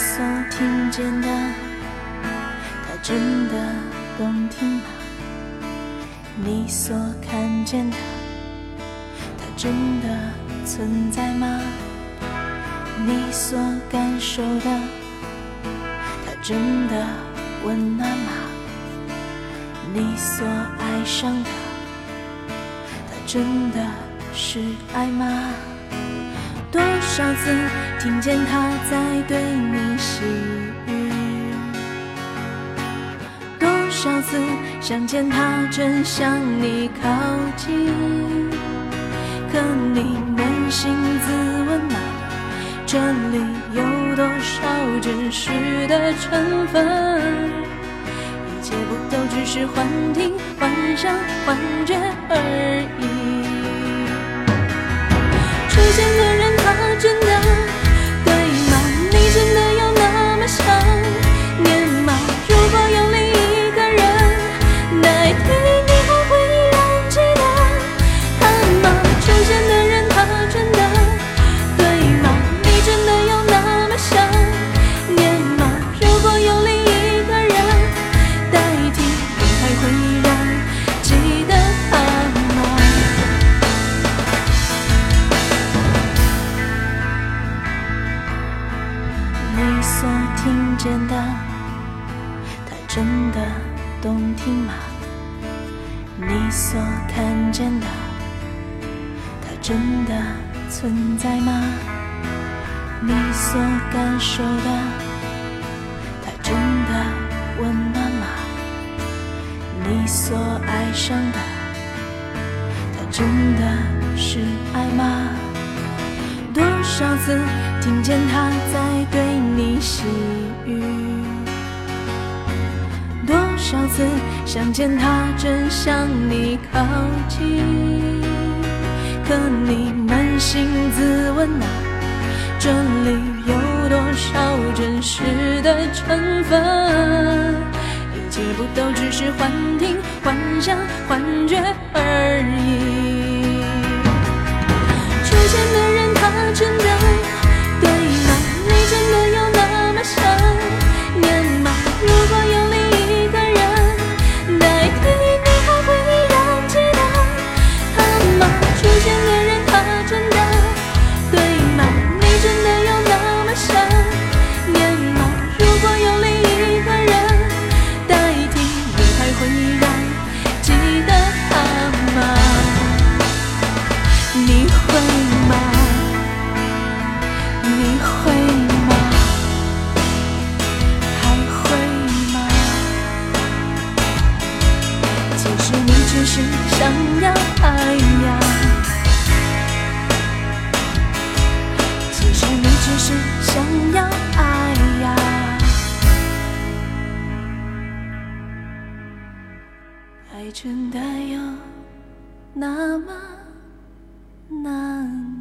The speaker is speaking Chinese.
你所听见的，它真的动听吗？你所看见的，它真的存在吗？你所感受的，它真的温暖吗？你所爱上的，它真的是爱吗？多少次听见他在对你细语，多少次想见他正向你靠近，可你扪心自问啊，这里有多少真实的成分？一切不都只是幻听、幻想、幻觉而已？听见的，它真的动听吗？你所看见的，它真的存在吗？你所感受的，它真的温暖吗？你所爱上的，它真的是爱吗？多少次听见他在对你细语，多少次想见他正向你靠近，可你扪心自问啊，这里有多少真实的成分？一切不都只是幻听、幻想、幻觉而已？爱真的有那么难？